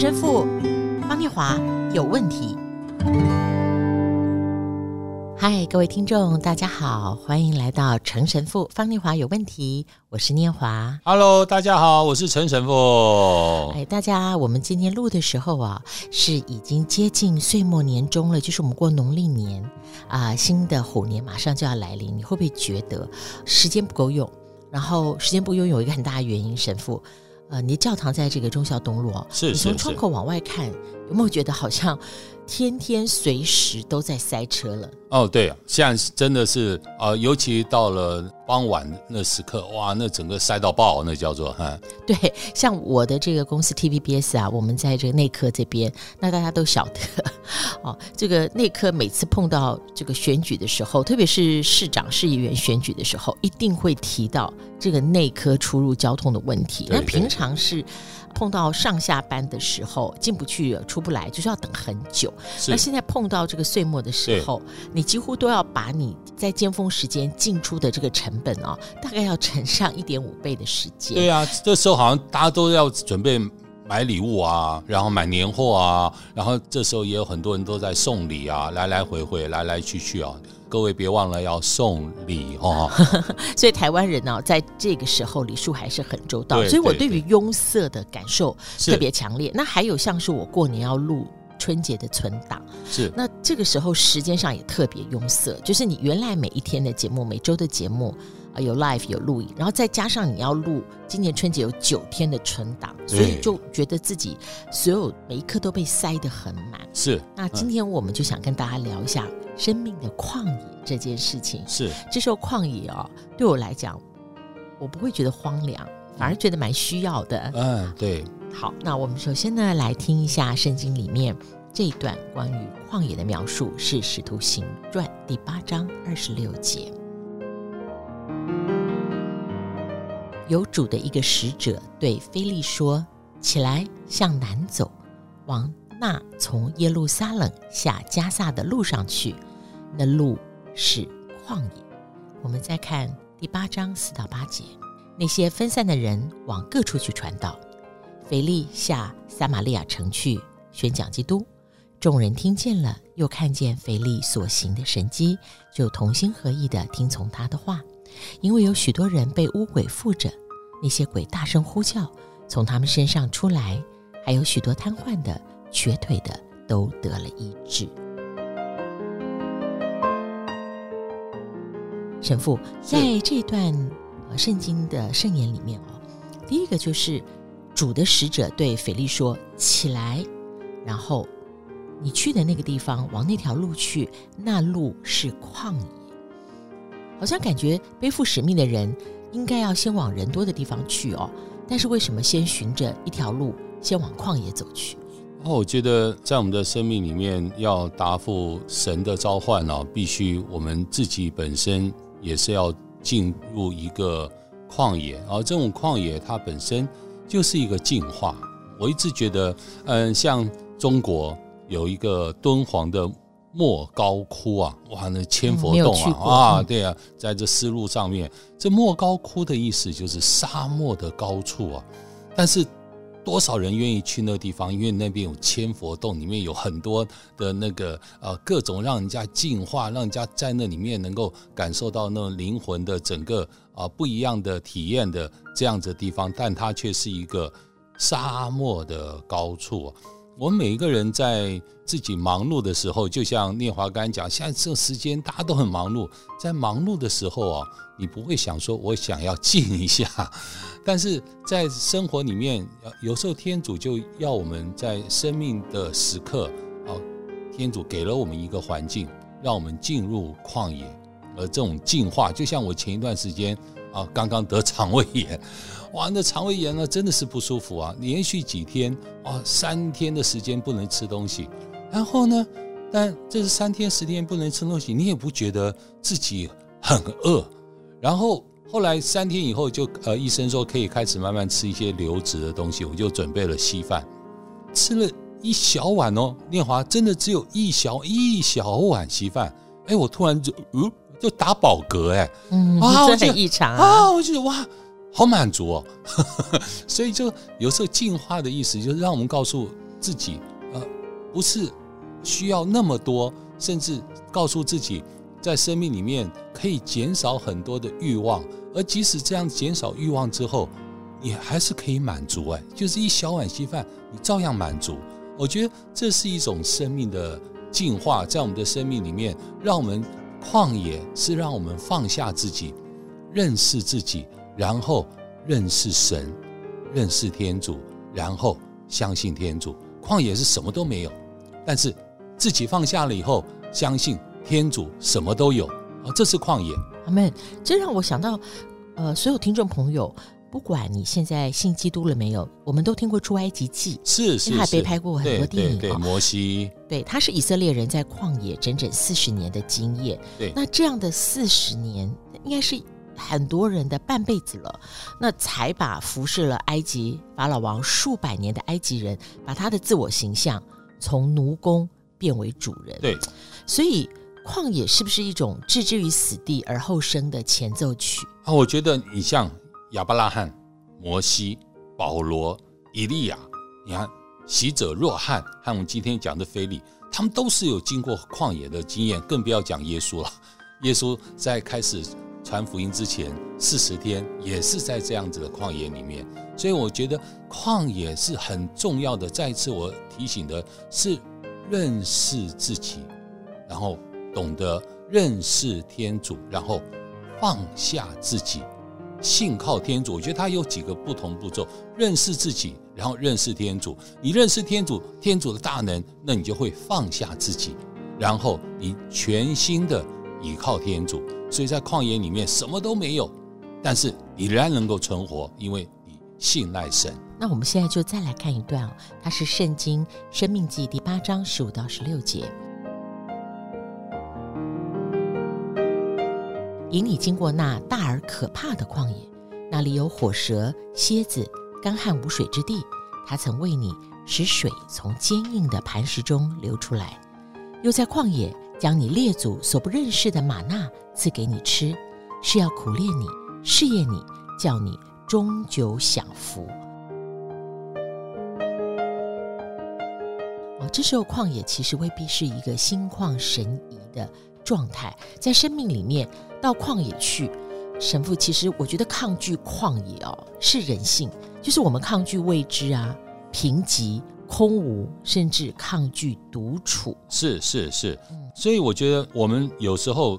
陈神父方念华有问题。嗨，各位听众，大家好，欢迎来到陈神父方念华有问题。我是念华。Hello，大家好，我是陈神父。哎，大家，我们今天录的时候啊，是已经接近岁末年终了，就是我们过农历年啊、呃，新的虎年马上就要来临。你会不会觉得时间不够用？然后时间不够用有一个很大的原因，神父。呃，你的教堂在这个忠孝东路，哦，是，你从窗口往外看，有没有觉得好像天天随时都在塞车了？哦，对啊，现在真的是啊、呃，尤其到了傍晚那时刻，哇，那整个塞到爆，那叫做哈。对，像我的这个公司 TVBS 啊，我们在这个内科这边，那大家都晓得 哦，这个内科每次碰到这个选举的时候，特别是市长、市议员选举的时候，一定会提到这个内科出入交通的问题。那平常是。碰到上下班的时候进不去出不来，就是要等很久。那现在碰到这个岁末的时候，你几乎都要把你在尖峰时间进出的这个成本啊、哦，大概要乘上一点五倍的时间。对啊，这时候好像大家都要准备买礼物啊，然后买年货啊，然后这时候也有很多人都在送礼啊，来来回回，来来去去啊。各位别忘了要送礼哦，所以台湾人呢、哦，在这个时候礼数还是很周到，所以我对于拥塞的感受特别强烈。那还有像是我过年要录春节的存档，是那这个时候时间上也特别拥塞，就是你原来每一天的节目、每周的节目啊有 live 有录影，然后再加上你要录今年春节有九天的存档，所以就觉得自己所有每一刻都被塞得很满。是，那今天我们就想跟大家聊一下。生命的旷野这件事情是，这时候旷野哦，对我来讲，我不会觉得荒凉，反而觉得蛮需要的。嗯，对。好，那我们首先呢，来听一下圣经里面这一段关于旷野的描述，是《使徒行传》第八章二十六节。有主的一个使者对腓利说：“起来，向南走，往那从耶路撒冷下加萨的路上去。”那路是旷野。我们再看第八章四到八节，那些分散的人往各处去传道。腓力下撒玛利亚城去宣讲基督，众人听见了，又看见腓力所行的神迹，就同心合意地听从他的话。因为有许多人被污鬼附着，那些鬼大声呼叫，从他们身上出来，还有许多瘫痪的、瘸腿的都得了医治。神父在这段呃圣经的圣言里面哦，第一个就是主的使者对腓利说：“起来，然后你去的那个地方，往那条路去，那路是旷野。”好像感觉背负使命的人应该要先往人多的地方去哦，但是为什么先循着一条路，先往旷野走去？哦，我觉得在我们的生命里面要答复神的召唤哦，必须我们自己本身。也是要进入一个旷野，而这种旷野它本身就是一个进化。我一直觉得，嗯，像中国有一个敦煌的莫高窟啊，哇，那千佛洞啊，啊，对啊，在这丝路上面，这莫高窟的意思就是沙漠的高处啊，但是。多少人愿意去那个地方？因为那边有千佛洞，里面有很多的那个呃各种让人家净化，让人家在那里面能够感受到那种灵魂的整个啊、不一样的体验的这样子的地方，但它却是一个沙漠的高处。我们每一个人在自己忙碌的时候，就像聂华刚讲，现在这个时间大家都很忙碌，在忙碌的时候啊，你不会想说我想要静一下。但是在生活里面，有时候天主就要我们在生命的时刻，啊，天主给了我们一个环境，让我们进入旷野，而这种净化，就像我前一段时间啊，刚刚得肠胃炎，哇，那肠胃炎呢真的是不舒服啊，连续几天啊，三天的时间不能吃东西，然后呢，但这是三天十天不能吃东西，你也不觉得自己很饿，然后。后来三天以后就呃，医生说可以开始慢慢吃一些流质的东西，我就准备了稀饭，吃了一小碗哦。念华真的只有一小一小碗稀饭，哎，我突然就嗯就打饱嗝哎，嗯，啊，这很异常啊，啊，我觉得哇，好满足哦。所以就有时候进化的意思就是让我们告诉自己，呃，不是需要那么多，甚至告诉自己，在生命里面可以减少很多的欲望，而即使这样减少欲望之后，你还是可以满足。哎，就是一小碗稀饭，你照样满足。我觉得这是一种生命的进化，在我们的生命里面，让我们旷野是让我们放下自己，认识自己，然后认识神，认识天主，然后相信天主。旷野是什么都没有，但是自己放下了以后，相信天主什么都有啊，这是旷野。阿们，这让我想到，呃，所有听众朋友。不管你现在信基督了没有，我们都听过《出埃及记》，是是，他还被拍过很多电影。摩西，对，他是以色列人在旷野整整四十年的经验。对，那这样的四十年，应该是很多人的半辈子了。那才把服侍了埃及法老王数百年的埃及人，把他的自我形象从奴工变为主人。对，所以旷野是不是一种置之于死地而后生的前奏曲啊？我觉得你像。亚伯拉罕、摩西、保罗、以利亚，你看，洗者若翰和我们今天讲的腓利，他们都是有经过旷野的经验，更不要讲耶稣了。耶稣在开始传福音之前四十天，也是在这样子的旷野里面。所以我觉得旷野是很重要的。再一次我提醒的是，认识自己，然后懂得认识天主，然后放下自己。信靠天主，我觉得它有几个不同步骤：认识自己，然后认识天主。你认识天主，天主的大能，那你就会放下自己，然后你全心的倚靠天主。所以在旷野里面什么都没有，但是你仍然能够存活，因为你信赖神。那我们现在就再来看一段哦，它是圣经《生命记》第八章十五到十六节。引你经过那大而可怕的旷野，那里有火蛇、蝎子、干旱无水之地。他曾为你使水从坚硬的磐石中流出来，又在旷野将你列祖所不认识的吗哪赐给你吃，是要苦练你、试验你，叫你终究享福。哦，这时候旷野其实未必是一个心旷神怡的状态，在生命里面到旷野去，神父其实我觉得抗拒旷野哦是人性，就是我们抗拒未知啊、贫瘠、空无，甚至抗拒独处。是是是，所以我觉得我们有时候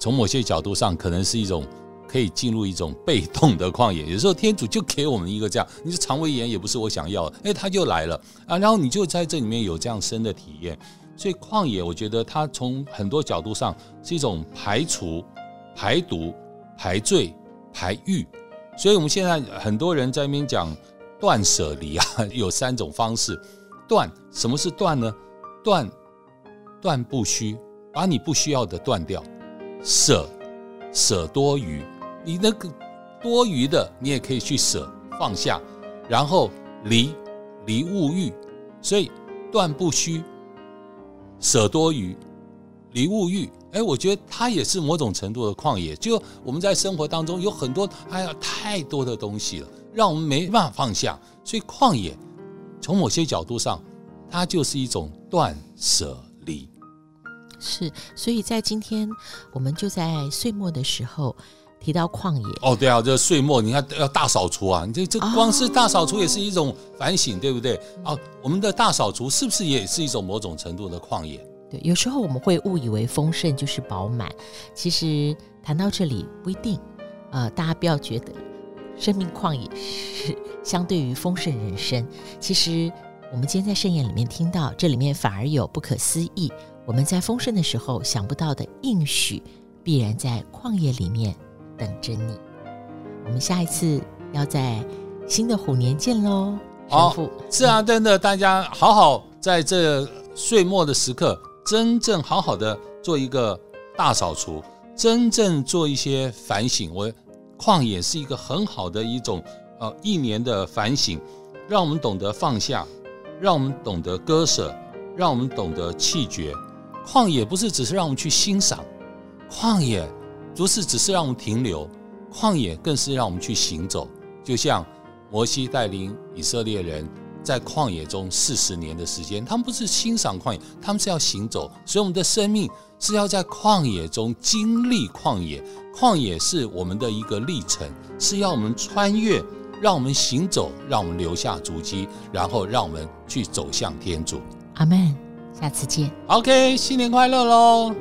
从某些角度上，可能是一种可以进入一种被动的旷野。有时候天主就给我们一个这样，你说肠胃炎也不是我想要的，哎，他就来了啊，然后你就在这里面有这样深的体验。所以旷野，我觉得它从很多角度上是一种排除、排毒、排罪、排欲。所以我们现在很多人在那边讲断舍离啊，有三种方式。断，什么是断呢？断，断不虚，把你不需要的断掉；舍，舍多余，你那个多余的你也可以去舍，放下。然后离，离物欲。所以断不虚。舍多余，离物欲，哎，我觉得它也是某种程度的旷野。就我们在生活当中有很多，哎呀，太多的东西了，让我们没办法放下。所以旷野，从某些角度上，它就是一种断舍离。是，所以在今天，我们就在岁末的时候。提到旷野哦，对啊，这岁末你看要大扫除啊，你这这光是大扫除也是一种反省，哦、对不对？啊、哦，我们的大扫除是不是也是一种某种程度的旷野？对，有时候我们会误以为丰盛就是饱满，其实谈到这里不一定。呃，大家不要觉得生命旷野是相对于丰盛人生，其实我们今天在盛宴里面听到，这里面反而有不可思议。我们在丰盛的时候想不到的应许，必然在旷野里面。等着你，我们下一次要在新的虎年见喽！好，是啊，真的，大家好好在这岁末的时刻，真正好好的做一个大扫除，真正做一些反省。我旷野是一个很好的一种呃一年的反省，让我们懂得放下，让我们懂得割舍，让我们懂得弃绝。旷野不是只是让我们去欣赏，旷野。不是只是让我们停留，旷野更是让我们去行走。就像摩西带领以色列人在旷野中四十年的时间，他们不是欣赏旷野，他们是要行走。所以我们的生命是要在旷野中经历旷野，旷野是我们的一个历程，是要我们穿越，让我们行走，让我们留下足迹，然后让我们去走向天主。阿门。下次见。OK，新年快乐喽！